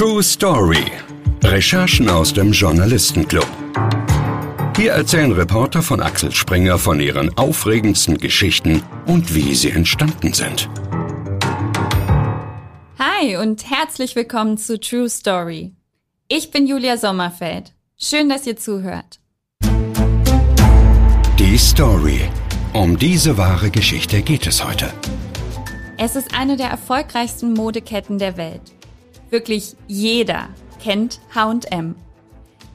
True Story. Recherchen aus dem Journalistenclub. Hier erzählen Reporter von Axel Springer von ihren aufregendsten Geschichten und wie sie entstanden sind. Hi und herzlich willkommen zu True Story. Ich bin Julia Sommerfeld. Schön, dass ihr zuhört. Die Story. Um diese wahre Geschichte geht es heute. Es ist eine der erfolgreichsten Modeketten der Welt. Wirklich jeder kennt H&M.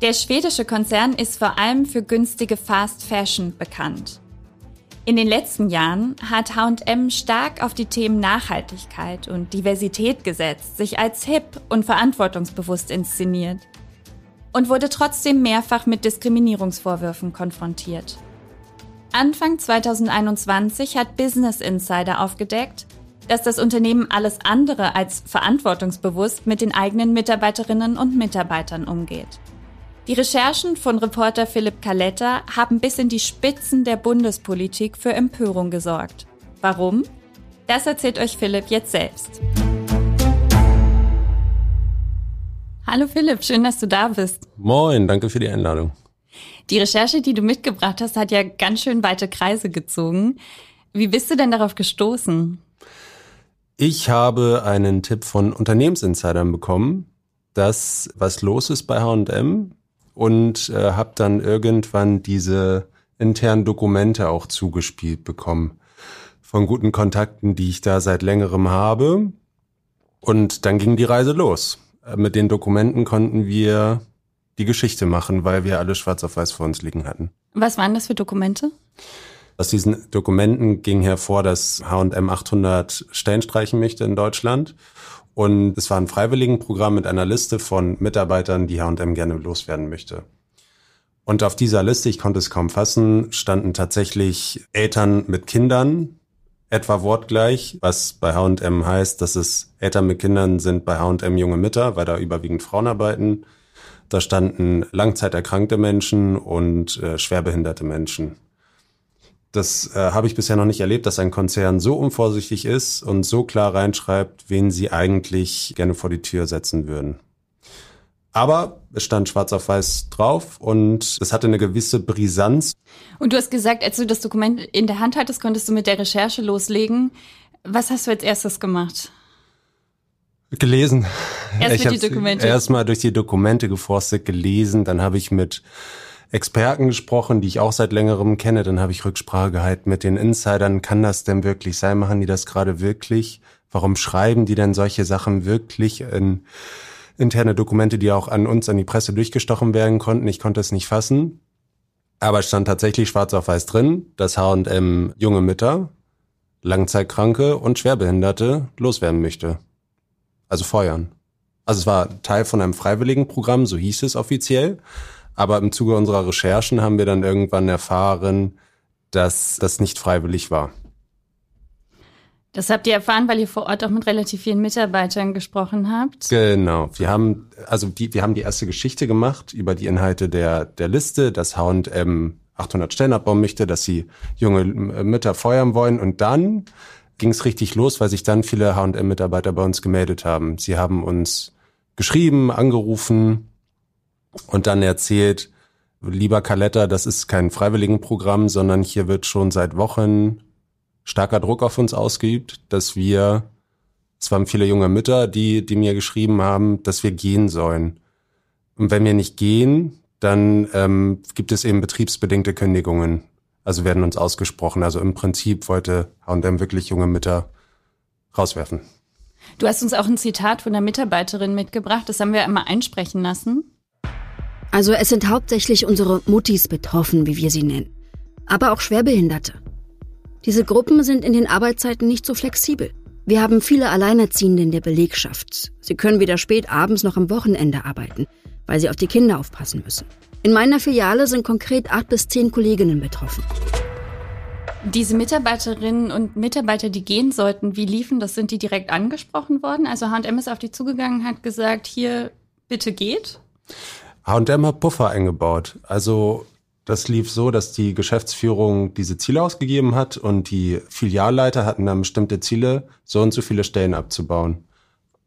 Der schwedische Konzern ist vor allem für günstige Fast Fashion bekannt. In den letzten Jahren hat H&M stark auf die Themen Nachhaltigkeit und Diversität gesetzt, sich als hip und verantwortungsbewusst inszeniert und wurde trotzdem mehrfach mit Diskriminierungsvorwürfen konfrontiert. Anfang 2021 hat Business Insider aufgedeckt, dass das Unternehmen alles andere als verantwortungsbewusst mit den eigenen Mitarbeiterinnen und Mitarbeitern umgeht. Die Recherchen von Reporter Philipp Caletta haben bis in die Spitzen der Bundespolitik für Empörung gesorgt. Warum? Das erzählt euch Philipp jetzt selbst. Hallo Philipp, schön, dass du da bist. Moin, danke für die Einladung. Die Recherche, die du mitgebracht hast, hat ja ganz schön weite Kreise gezogen. Wie bist du denn darauf gestoßen? Ich habe einen Tipp von Unternehmensinsidern bekommen, dass was los ist bei H&M und äh, habe dann irgendwann diese internen Dokumente auch zugespielt bekommen von guten Kontakten, die ich da seit längerem habe. Und dann ging die Reise los. Äh, mit den Dokumenten konnten wir die Geschichte machen, weil wir alle schwarz auf weiß vor uns liegen hatten. Was waren das für Dokumente? Aus diesen Dokumenten ging hervor, dass H&M 800 Stellen streichen möchte in Deutschland. Und es war ein Freiwilligenprogramm mit einer Liste von Mitarbeitern, die H&M gerne loswerden möchte. Und auf dieser Liste, ich konnte es kaum fassen, standen tatsächlich Eltern mit Kindern, etwa wortgleich, was bei H&M heißt, dass es Eltern mit Kindern sind bei H&M junge Mütter, weil da überwiegend Frauen arbeiten. Da standen langzeiterkrankte Menschen und äh, schwerbehinderte Menschen. Das äh, habe ich bisher noch nicht erlebt, dass ein Konzern so unvorsichtig ist und so klar reinschreibt, wen sie eigentlich gerne vor die Tür setzen würden. Aber es stand schwarz auf weiß drauf und es hatte eine gewisse Brisanz. Und du hast gesagt, als du das Dokument in der Hand hattest, konntest du mit der Recherche loslegen. Was hast du als erstes gemacht? Gelesen. Erst ich die Dokumente. Erstmal durch die Dokumente geforstet, gelesen, dann habe ich mit Experten gesprochen, die ich auch seit längerem kenne. Dann habe ich Rücksprache gehalten mit den Insidern. Kann das denn wirklich sein? Machen die das gerade wirklich? Warum schreiben die denn solche Sachen wirklich in interne Dokumente, die auch an uns, an die Presse durchgestochen werden konnten? Ich konnte es nicht fassen. Aber es stand tatsächlich schwarz auf weiß drin, dass H&M junge Mütter, Langzeitkranke und Schwerbehinderte loswerden möchte. Also feuern. Also es war Teil von einem Freiwilligenprogramm, so hieß es offiziell. Aber im Zuge unserer Recherchen haben wir dann irgendwann erfahren, dass das nicht freiwillig war. Das habt ihr erfahren, weil ihr vor Ort auch mit relativ vielen Mitarbeitern gesprochen habt. Genau. Wir haben, also die, wir haben die erste Geschichte gemacht über die Inhalte der, der Liste, dass H&M 800 Stellen abbauen möchte, dass sie junge Mütter feuern wollen. Und dann ging es richtig los, weil sich dann viele H&M-Mitarbeiter bei uns gemeldet haben. Sie haben uns geschrieben, angerufen und dann erzählt, lieber Kaletta, das ist kein Freiwilligenprogramm, sondern hier wird schon seit Wochen starker Druck auf uns ausgeübt, dass wir, es waren viele junge Mütter, die, die mir geschrieben haben, dass wir gehen sollen. Und wenn wir nicht gehen, dann ähm, gibt es eben betriebsbedingte Kündigungen. Also werden uns ausgesprochen. Also im Prinzip wollte H&M wirklich junge Mütter rauswerfen. Du hast uns auch ein Zitat von der Mitarbeiterin mitgebracht. Das haben wir einmal einsprechen lassen. Also es sind hauptsächlich unsere Muttis betroffen, wie wir sie nennen. Aber auch Schwerbehinderte. Diese Gruppen sind in den Arbeitszeiten nicht so flexibel. Wir haben viele Alleinerziehende in der Belegschaft. Sie können weder spät abends noch am Wochenende arbeiten, weil sie auf die Kinder aufpassen müssen. In meiner Filiale sind konkret acht bis zehn Kolleginnen betroffen. Diese Mitarbeiterinnen und Mitarbeiter, die gehen sollten, wie liefen das? Sind die direkt angesprochen worden? Also H&M ist auf die zugegangen, hat gesagt, hier, bitte geht? H&M hat Puffer eingebaut. Also das lief so, dass die Geschäftsführung diese Ziele ausgegeben hat und die Filialleiter hatten dann bestimmte Ziele, so und so viele Stellen abzubauen.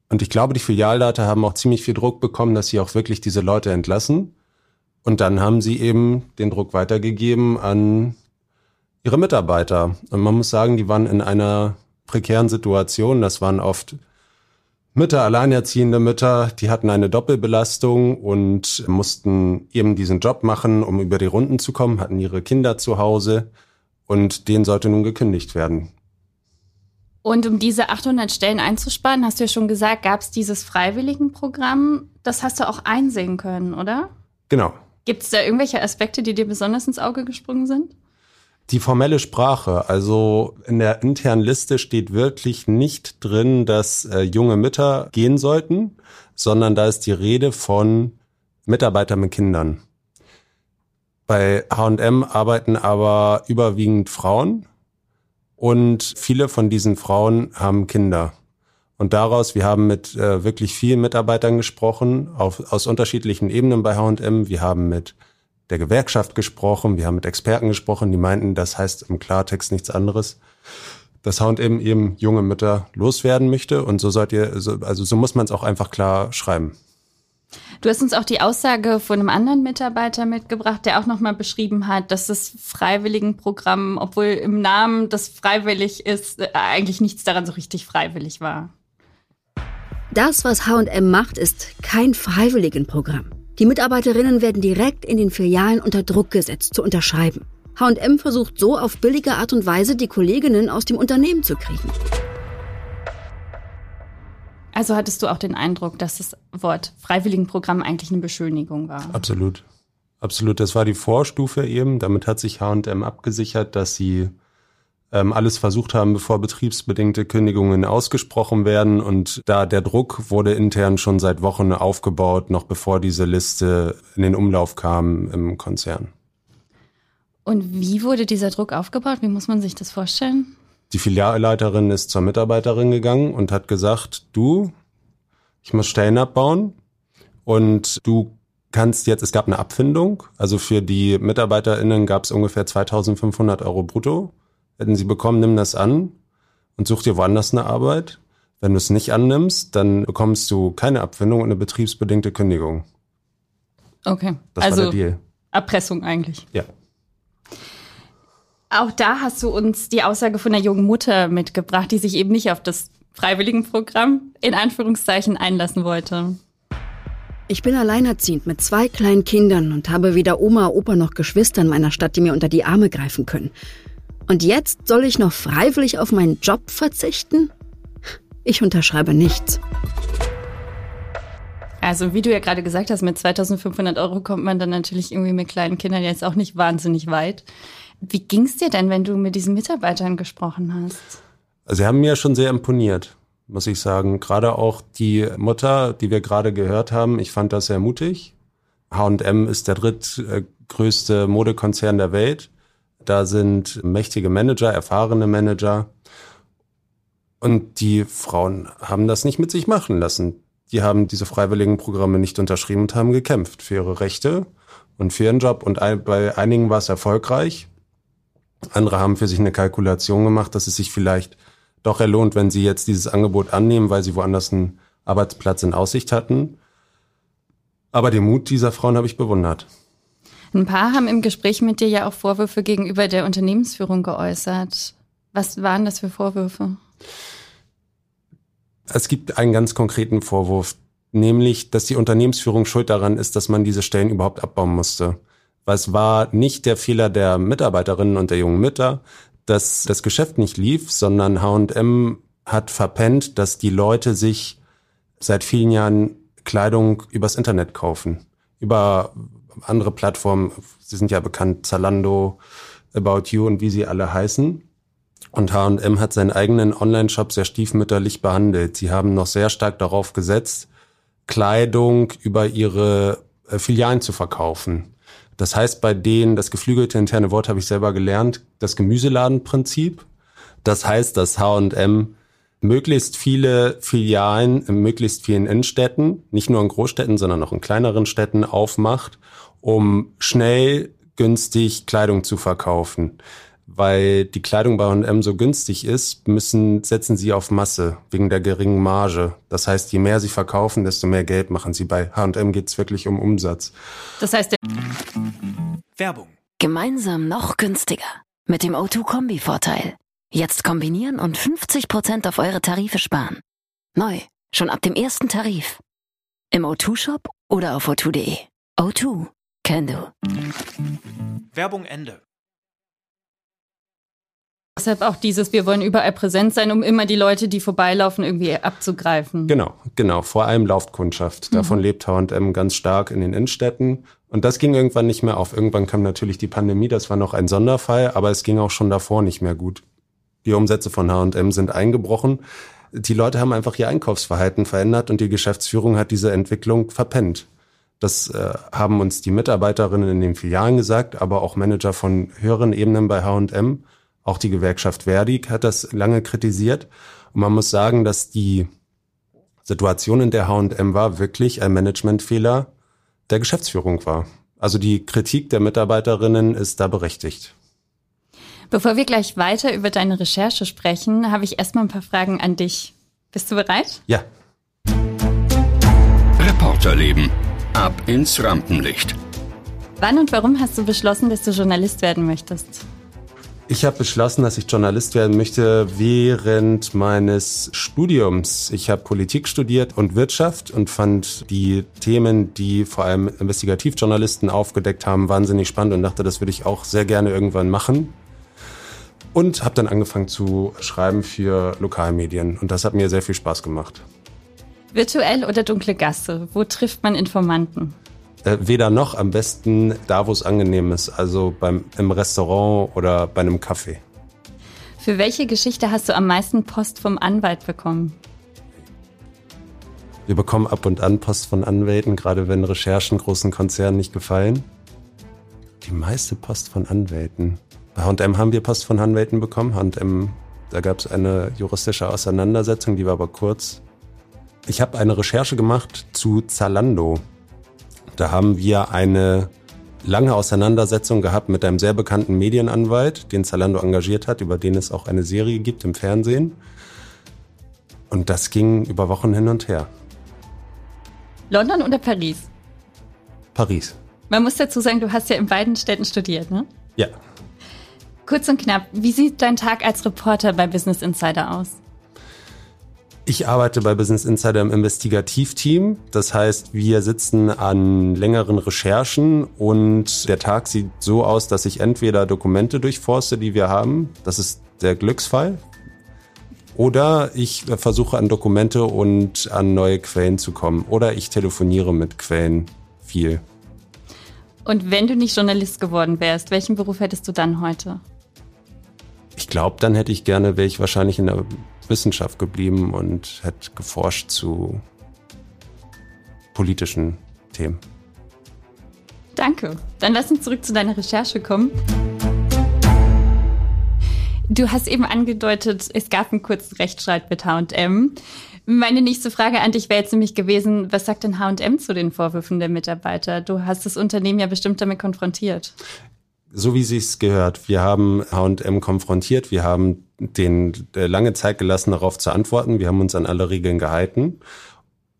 Und ich glaube, die Filialleiter haben auch ziemlich viel Druck bekommen, dass sie auch wirklich diese Leute entlassen. Und dann haben sie eben den Druck weitergegeben an ihre Mitarbeiter. Und man muss sagen, die waren in einer prekären Situation. Das waren oft Mütter, alleinerziehende Mütter, die hatten eine Doppelbelastung und mussten eben diesen Job machen, um über die Runden zu kommen, hatten ihre Kinder zu Hause und denen sollte nun gekündigt werden. Und um diese 800 Stellen einzusparen, hast du ja schon gesagt, gab es dieses Freiwilligenprogramm. Das hast du auch einsehen können, oder? Genau. Gibt es da irgendwelche Aspekte, die dir besonders ins Auge gesprungen sind? Die formelle Sprache, also in der internen Liste steht wirklich nicht drin, dass äh, junge Mütter gehen sollten, sondern da ist die Rede von Mitarbeitern mit Kindern. Bei H&M arbeiten aber überwiegend Frauen und viele von diesen Frauen haben Kinder. Und daraus, wir haben mit äh, wirklich vielen Mitarbeitern gesprochen, auf, aus unterschiedlichen Ebenen bei H&M. Wir haben mit der Gewerkschaft gesprochen, wir haben mit Experten gesprochen, die meinten, das heißt im Klartext nichts anderes, dass H&M eben junge Mütter loswerden möchte und so sollt ihr, also so muss man es auch einfach klar schreiben. Du hast uns auch die Aussage von einem anderen Mitarbeiter mitgebracht, der auch nochmal beschrieben hat, dass das Freiwilligenprogramm, obwohl im Namen das freiwillig ist, äh, eigentlich nichts daran so richtig freiwillig war. Das, was H&M macht, ist kein Freiwilligenprogramm. Die Mitarbeiterinnen werden direkt in den Filialen unter Druck gesetzt, zu unterschreiben. H&M versucht so auf billige Art und Weise, die Kolleginnen aus dem Unternehmen zu kriegen. Also hattest du auch den Eindruck, dass das Wort Freiwilligenprogramm eigentlich eine Beschönigung war? Absolut. Absolut. Das war die Vorstufe eben. Damit hat sich H&M abgesichert, dass sie alles versucht haben, bevor betriebsbedingte Kündigungen ausgesprochen werden. Und da der Druck wurde intern schon seit Wochen aufgebaut, noch bevor diese Liste in den Umlauf kam im Konzern. Und wie wurde dieser Druck aufgebaut? Wie muss man sich das vorstellen? Die Filialleiterin ist zur Mitarbeiterin gegangen und hat gesagt, du, ich muss Stellen abbauen und du kannst jetzt, es gab eine Abfindung, also für die MitarbeiterInnen gab es ungefähr 2500 Euro brutto. Hätten sie bekommen, nimm das an und such dir woanders eine Arbeit. Wenn du es nicht annimmst, dann bekommst du keine Abfindung und eine betriebsbedingte Kündigung. Okay. Das also war der Deal. Erpressung eigentlich. Ja. Auch da hast du uns die Aussage von einer jungen Mutter mitgebracht, die sich eben nicht auf das Freiwilligenprogramm in Anführungszeichen einlassen wollte. Ich bin alleinerziehend mit zwei kleinen Kindern und habe weder Oma, Opa noch Geschwister in meiner Stadt, die mir unter die Arme greifen können. Und jetzt soll ich noch freiwillig auf meinen Job verzichten? Ich unterschreibe nichts. Also wie du ja gerade gesagt hast, mit 2500 Euro kommt man dann natürlich irgendwie mit kleinen Kindern jetzt auch nicht wahnsinnig weit. Wie ging es dir denn, wenn du mit diesen Mitarbeitern gesprochen hast? Sie haben mir schon sehr imponiert, muss ich sagen. Gerade auch die Mutter, die wir gerade gehört haben, ich fand das sehr mutig. H&M ist der drittgrößte Modekonzern der Welt. Da sind mächtige Manager, erfahrene Manager. Und die Frauen haben das nicht mit sich machen lassen. Die haben diese freiwilligen Programme nicht unterschrieben und haben gekämpft für ihre Rechte und für ihren Job. Und bei einigen war es erfolgreich. Andere haben für sich eine Kalkulation gemacht, dass es sich vielleicht doch erlohnt, wenn sie jetzt dieses Angebot annehmen, weil sie woanders einen Arbeitsplatz in Aussicht hatten. Aber den Mut dieser Frauen habe ich bewundert. Ein paar haben im Gespräch mit dir ja auch Vorwürfe gegenüber der Unternehmensführung geäußert. Was waren das für Vorwürfe? Es gibt einen ganz konkreten Vorwurf, nämlich, dass die Unternehmensführung schuld daran ist, dass man diese Stellen überhaupt abbauen musste. Weil es war nicht der Fehler der Mitarbeiterinnen und der jungen Mütter, dass das Geschäft nicht lief, sondern H&M hat verpennt, dass die Leute sich seit vielen Jahren Kleidung übers Internet kaufen. Über andere Plattformen, sie sind ja bekannt, Zalando, About You und wie sie alle heißen. Und H&M hat seinen eigenen Online-Shop sehr stiefmütterlich behandelt. Sie haben noch sehr stark darauf gesetzt, Kleidung über ihre äh, Filialen zu verkaufen. Das heißt bei denen, das geflügelte interne Wort habe ich selber gelernt, das Gemüseladenprinzip. Das heißt, dass H&M möglichst viele Filialen in möglichst vielen Innenstädten, nicht nur in Großstädten, sondern auch in kleineren Städten aufmacht, um schnell günstig Kleidung zu verkaufen. weil die Kleidung bei H&M so günstig ist, müssen, setzen sie auf Masse wegen der geringen Marge. Das heißt, je mehr sie verkaufen, desto mehr Geld machen sie. Bei H&M geht es wirklich um Umsatz. Das heißt, Werbung. Gemeinsam noch günstiger. Mit dem O2-Kombi-Vorteil. Jetzt kombinieren und 50% auf eure Tarife sparen. Neu. Schon ab dem ersten Tarif. Im O2-Shop oder auf o2.de. O2. Can do. Werbung Ende. deshalb auch dieses, wir wollen überall präsent sein, um immer die Leute, die vorbeilaufen, irgendwie abzugreifen. Genau, genau. Vor allem Laufkundschaft. Davon mhm. lebt H&M ganz stark in den Innenstädten. Und das ging irgendwann nicht mehr auf. Irgendwann kam natürlich die Pandemie, das war noch ein Sonderfall, aber es ging auch schon davor nicht mehr gut. Die Umsätze von H&M sind eingebrochen. Die Leute haben einfach ihr Einkaufsverhalten verändert und die Geschäftsführung hat diese Entwicklung verpennt. Das äh, haben uns die Mitarbeiterinnen in den Filialen gesagt, aber auch Manager von höheren Ebenen bei H&M. Auch die Gewerkschaft Verdi hat das lange kritisiert. Und man muss sagen, dass die Situation, in der H&M war, wirklich ein Managementfehler der Geschäftsführung war. Also die Kritik der Mitarbeiterinnen ist da berechtigt. Bevor wir gleich weiter über deine Recherche sprechen, habe ich erstmal ein paar Fragen an dich. Bist du bereit? Ja. Reporterleben. Ab ins Rampenlicht. Wann und warum hast du beschlossen, dass du Journalist werden möchtest? Ich habe beschlossen, dass ich Journalist werden möchte während meines Studiums. Ich habe Politik studiert und Wirtschaft und fand die Themen, die vor allem Investigativjournalisten aufgedeckt haben, wahnsinnig spannend und dachte, das würde ich auch sehr gerne irgendwann machen. Und habe dann angefangen zu schreiben für Lokalmedien und das hat mir sehr viel Spaß gemacht. Virtuell oder dunkle Gasse? Wo trifft man Informanten? Äh, weder noch, am besten da, wo es angenehm ist, also beim, im Restaurant oder bei einem Kaffee. Für welche Geschichte hast du am meisten Post vom Anwalt bekommen? Wir bekommen ab und an Post von Anwälten, gerade wenn Recherchen großen Konzernen nicht gefallen. Die meiste Post von Anwälten. Bei H&M haben wir Post von Anwälten bekommen. H&M, da gab es eine juristische Auseinandersetzung, die war aber kurz. Ich habe eine Recherche gemacht zu Zalando. Da haben wir eine lange Auseinandersetzung gehabt mit einem sehr bekannten Medienanwalt, den Zalando engagiert hat, über den es auch eine Serie gibt im Fernsehen. Und das ging über Wochen hin und her. London oder Paris? Paris. Man muss dazu sagen, du hast ja in beiden Städten studiert, ne? Ja. Kurz und knapp, wie sieht dein Tag als Reporter bei Business Insider aus? Ich arbeite bei Business Insider im Investigativteam. Das heißt, wir sitzen an längeren Recherchen und der Tag sieht so aus, dass ich entweder Dokumente durchforste, die wir haben. Das ist der Glücksfall. Oder ich versuche an Dokumente und an neue Quellen zu kommen. Oder ich telefoniere mit Quellen viel. Und wenn du nicht Journalist geworden wärst, welchen Beruf hättest du dann heute? Ich glaube, dann hätte ich gerne, wäre ich wahrscheinlich in der Wissenschaft geblieben und hätte geforscht zu politischen Themen. Danke. Dann lass uns zurück zu deiner Recherche kommen. Du hast eben angedeutet, es gab einen kurzen Rechtsstreit mit H&M. Meine nächste Frage an dich wäre jetzt nämlich gewesen, was sagt denn H&M zu den Vorwürfen der Mitarbeiter? Du hast das Unternehmen ja bestimmt damit konfrontiert so wie sich's gehört. Wir haben H&M konfrontiert, wir haben den äh, lange Zeit gelassen, darauf zu antworten. Wir haben uns an alle Regeln gehalten.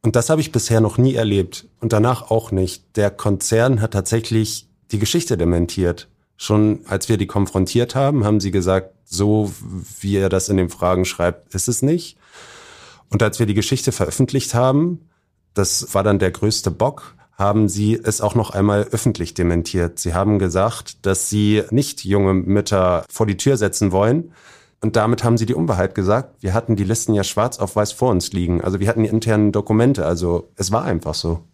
Und das habe ich bisher noch nie erlebt und danach auch nicht. Der Konzern hat tatsächlich die Geschichte dementiert. Schon als wir die konfrontiert haben, haben sie gesagt, so wie er das in den Fragen schreibt, ist es nicht. Und als wir die Geschichte veröffentlicht haben, das war dann der größte Bock, haben sie es auch noch einmal öffentlich dementiert. Sie haben gesagt, dass sie nicht junge Mütter vor die Tür setzen wollen. Und damit haben sie die Unwahrheit gesagt. Wir hatten die Listen ja schwarz auf weiß vor uns liegen. Also wir hatten die internen Dokumente. Also es war einfach so.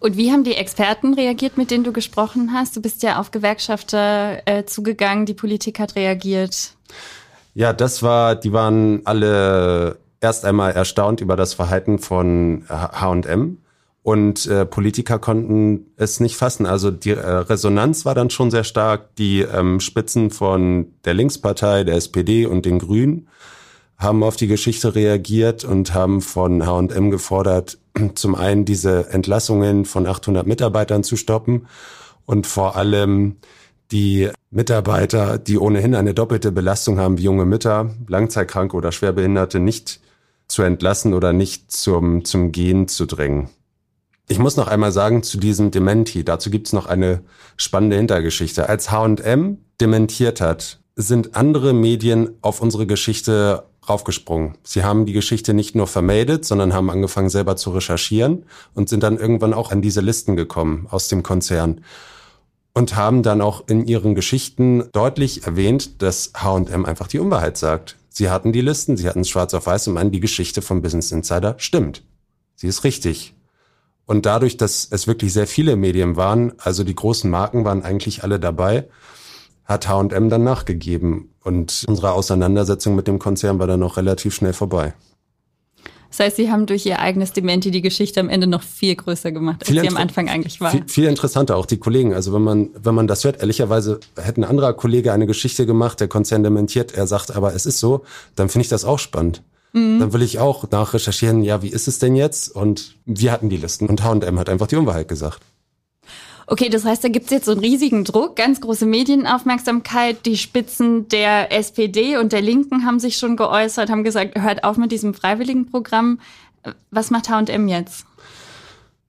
Und wie haben die Experten reagiert, mit denen du gesprochen hast? Du bist ja auf Gewerkschafter äh, zugegangen, die Politik hat reagiert. Ja, das war, die waren alle erst einmal erstaunt über das Verhalten von H&M und äh, Politiker konnten es nicht fassen. Also die äh, Resonanz war dann schon sehr stark. Die ähm, Spitzen von der Linkspartei, der SPD und den Grünen haben auf die Geschichte reagiert und haben von H&M gefordert, zum einen diese Entlassungen von 800 Mitarbeitern zu stoppen und vor allem die Mitarbeiter, die ohnehin eine doppelte Belastung haben wie junge Mütter, Langzeitkranke oder Schwerbehinderte, nicht zu entlassen oder nicht zum, zum Gehen zu drängen. Ich muss noch einmal sagen zu diesem Dementi, dazu gibt's noch eine spannende Hintergeschichte. Als H&M dementiert hat, sind andere Medien auf unsere Geschichte raufgesprungen. Sie haben die Geschichte nicht nur vermeldet, sondern haben angefangen selber zu recherchieren und sind dann irgendwann auch an diese Listen gekommen aus dem Konzern und haben dann auch in ihren Geschichten deutlich erwähnt, dass H&M einfach die Unwahrheit sagt. Sie hatten die Listen, sie hatten es schwarz auf weiß und meinen, die Geschichte vom Business Insider stimmt. Sie ist richtig. Und dadurch, dass es wirklich sehr viele Medien waren, also die großen Marken waren eigentlich alle dabei, hat H&M dann nachgegeben. Und unsere Auseinandersetzung mit dem Konzern war dann noch relativ schnell vorbei. Das heißt, Sie haben durch Ihr eigenes Dementi die Geschichte am Ende noch viel größer gemacht, als viel sie am Anfang eigentlich war. Viel, viel, interessanter, auch die Kollegen. Also wenn man, wenn man das hört, ehrlicherweise hätte ein anderer Kollege eine Geschichte gemacht, der Konzern dementiert, er sagt, aber es ist so, dann finde ich das auch spannend. Mhm. Dann will ich auch nachrecherchieren, ja, wie ist es denn jetzt? Und wir hatten die Listen und H&M hat einfach die Unwahrheit gesagt. Okay, das heißt, da gibt's jetzt so einen riesigen Druck, ganz große Medienaufmerksamkeit. Die Spitzen der SPD und der Linken haben sich schon geäußert, haben gesagt, hört auf mit diesem Freiwilligenprogramm. Was macht H&M jetzt?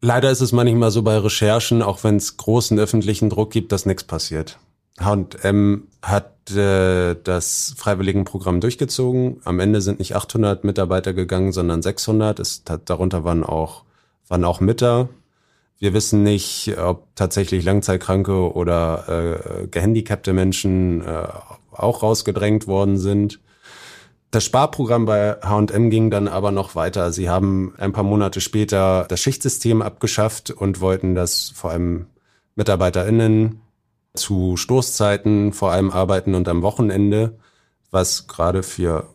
Leider ist es manchmal so bei Recherchen, auch wenn es großen öffentlichen Druck gibt, dass nichts passiert. H&M hat äh, das Freiwilligenprogramm durchgezogen. Am Ende sind nicht 800 Mitarbeiter gegangen, sondern 600. Es, darunter waren auch, waren auch Mütter. Wir wissen nicht, ob tatsächlich Langzeitkranke oder äh, gehandicapte Menschen äh, auch rausgedrängt worden sind. Das Sparprogramm bei H&M ging dann aber noch weiter. Sie haben ein paar Monate später das Schichtsystem abgeschafft und wollten das vor allem MitarbeiterInnen zu Stoßzeiten vor allem arbeiten und am Wochenende, was gerade für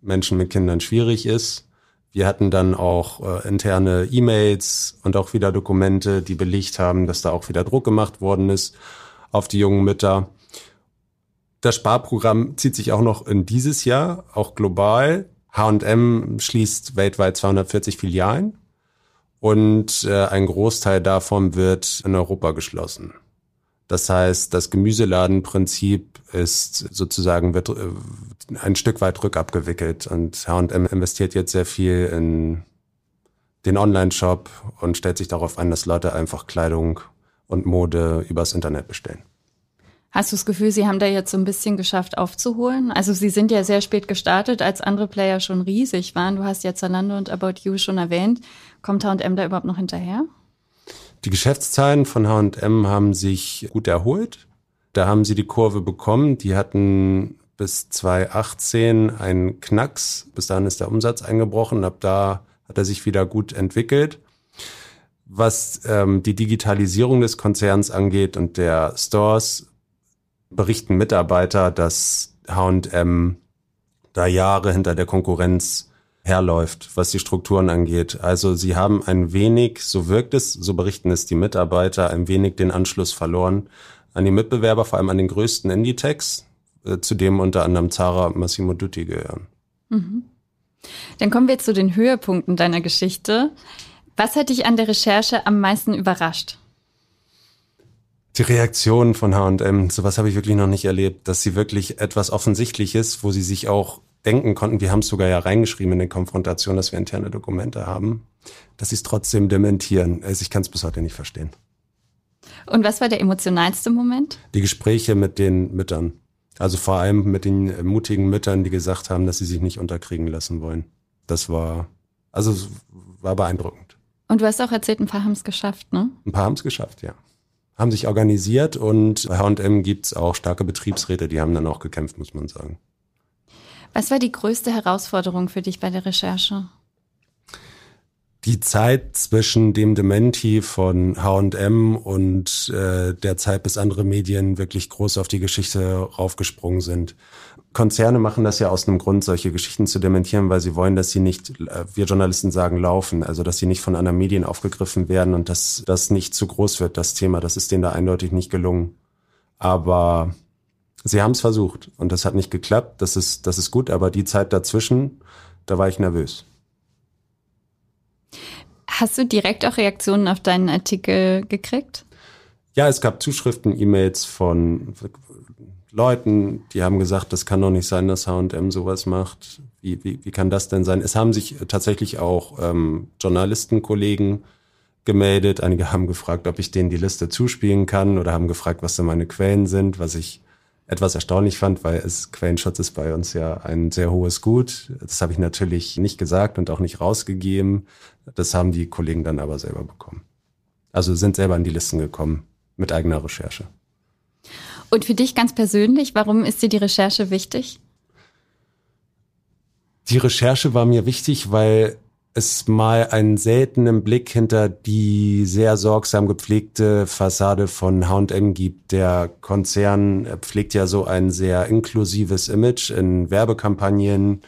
Menschen mit Kindern schwierig ist. Wir hatten dann auch äh, interne E-Mails und auch wieder Dokumente, die belegt haben, dass da auch wieder Druck gemacht worden ist auf die jungen Mütter. Das Sparprogramm zieht sich auch noch in dieses Jahr, auch global. H&M schließt weltweit 240 Filialen und äh, ein Großteil davon wird in Europa geschlossen. Das heißt, das Gemüseladenprinzip ist sozusagen wird äh, ein Stück weit rückabgewickelt und H&M investiert jetzt sehr viel in den Online-Shop und stellt sich darauf ein, dass Leute einfach Kleidung und Mode übers Internet bestellen. Hast du das Gefühl, Sie haben da jetzt so ein bisschen geschafft aufzuholen? Also Sie sind ja sehr spät gestartet, als andere Player schon riesig waren. Du hast ja Zalando und About You schon erwähnt. Kommt H&M da überhaupt noch hinterher? Die Geschäftszahlen von H&M haben sich gut erholt. Da haben sie die Kurve bekommen. Die hatten bis 2018 einen Knacks. Bis dahin ist der Umsatz eingebrochen. Ab da hat er sich wieder gut entwickelt. Was ähm, die Digitalisierung des Konzerns angeht und der Stores, berichten Mitarbeiter, dass H&M da Jahre hinter der Konkurrenz herläuft, was die Strukturen angeht. Also sie haben ein wenig, so wirkt es, so berichten es die Mitarbeiter, ein wenig den Anschluss verloren an die Mitbewerber, vor allem an den größten Indie-Techs, äh, zu dem unter anderem Zara Massimo Dutti gehören. Mhm. Dann kommen wir zu den Höhepunkten deiner Geschichte. Was hat dich an der Recherche am meisten überrascht? Die Reaktion von H&M, sowas habe ich wirklich noch nicht erlebt, dass sie wirklich etwas Offensichtliches, wo sie sich auch denken konnten, wir haben es sogar ja reingeschrieben in den Konfrontation, dass wir interne Dokumente haben, dass sie es trotzdem dementieren. Also ich kann es bis heute nicht verstehen. Und was war der emotionalste Moment? Die Gespräche mit den Müttern. Also vor allem mit den mutigen Müttern, die gesagt haben, dass sie sich nicht unterkriegen lassen wollen. Das war, also war beeindruckend. Und du hast auch erzählt, ein paar haben es geschafft, ne? Ein paar haben es geschafft, ja. Haben sich organisiert und bei H&M gibt's auch starke Betriebsräte, die haben dann auch gekämpft, muss man sagen. Was war die größte Herausforderung für dich bei der Recherche? Die Zeit zwischen dem Dementi von H&M und äh, der Zeit, bis andere Medien wirklich groß auf die Geschichte raufgesprungen sind. Konzerne machen das ja aus einem Grund, solche Geschichten zu dementieren, weil sie wollen, dass sie nicht, äh, wir Journalisten sagen, laufen, also dass sie nicht von anderen Medien aufgegriffen werden und dass das nicht zu groß wird, das Thema. Das ist denen da eindeutig nicht gelungen. Aber Sie haben es versucht und das hat nicht geklappt. Das ist, das ist gut, aber die Zeit dazwischen, da war ich nervös. Hast du direkt auch Reaktionen auf deinen Artikel gekriegt? Ja, es gab Zuschriften, E-Mails von Leuten, die haben gesagt, das kann doch nicht sein, dass H&M sowas macht. Wie, wie, wie kann das denn sein? Es haben sich tatsächlich auch ähm, Journalistenkollegen gemeldet. Einige haben gefragt, ob ich denen die Liste zuspielen kann oder haben gefragt, was denn meine Quellen sind, was ich etwas erstaunlich fand, weil es Quellenschutz ist bei uns ja ein sehr hohes Gut. Das habe ich natürlich nicht gesagt und auch nicht rausgegeben. Das haben die Kollegen dann aber selber bekommen. Also sind selber an die Listen gekommen mit eigener Recherche. Und für dich ganz persönlich, warum ist dir die Recherche wichtig? Die Recherche war mir wichtig, weil es mal einen seltenen Blick hinter die sehr sorgsam gepflegte Fassade von H&M gibt. Der Konzern pflegt ja so ein sehr inklusives Image in Werbekampagnen,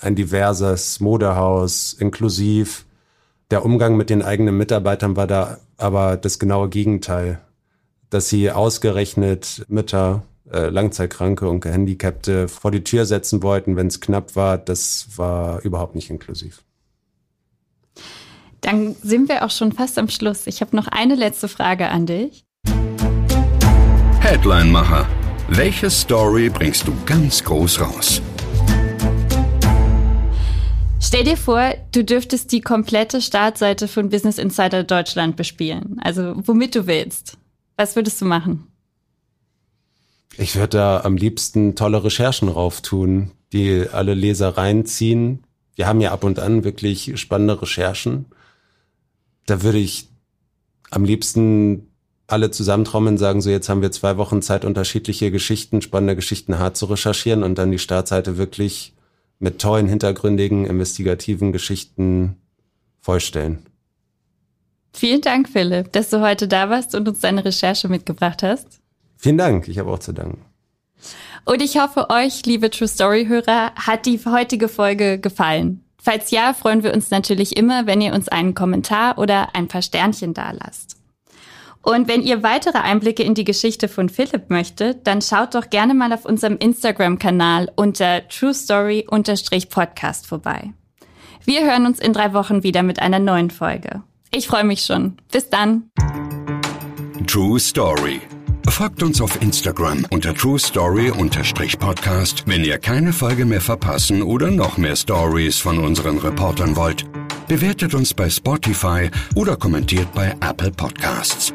ein diverses Modehaus, inklusiv. Der Umgang mit den eigenen Mitarbeitern war da aber das genaue Gegenteil dass sie ausgerechnet Mütter, äh, Langzeitkranke und Gehandicapte vor die Tür setzen wollten, wenn es knapp war. Das war überhaupt nicht inklusiv. Dann sind wir auch schon fast am Schluss. Ich habe noch eine letzte Frage an dich. Headline-Macher. Welche Story bringst du ganz groß raus? Stell dir vor, du dürftest die komplette Startseite von Business Insider Deutschland bespielen. Also womit du willst. Was würdest du machen? Ich würde da am liebsten tolle Recherchen rauftun, die alle Leser reinziehen. Wir haben ja ab und an wirklich spannende Recherchen. Da würde ich am liebsten alle zusammentrommeln, sagen so, jetzt haben wir zwei Wochen Zeit, unterschiedliche Geschichten, spannende Geschichten hart zu recherchieren und dann die Startseite wirklich mit tollen, hintergründigen, investigativen Geschichten vollstellen. Vielen Dank, Philipp, dass du heute da warst und uns deine Recherche mitgebracht hast. Vielen Dank, ich habe auch zu danken. Und ich hoffe, euch, liebe True Story-Hörer, hat die heutige Folge gefallen. Falls ja, freuen wir uns natürlich immer, wenn ihr uns einen Kommentar oder ein paar Sternchen dalasst. Und wenn ihr weitere Einblicke in die Geschichte von Philipp möchtet, dann schaut doch gerne mal auf unserem Instagram-Kanal unter True Story-Podcast vorbei. Wir hören uns in drei Wochen wieder mit einer neuen Folge. Ich freue mich schon. Bis dann. True Story. Folgt uns auf Instagram unter True Story-Podcast, wenn ihr keine Folge mehr verpassen oder noch mehr Stories von unseren Reportern wollt. Bewertet uns bei Spotify oder kommentiert bei Apple Podcasts.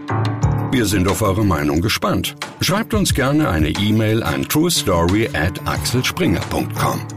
Wir sind auf eure Meinung gespannt. Schreibt uns gerne eine E-Mail an truestory at axelspringer.com.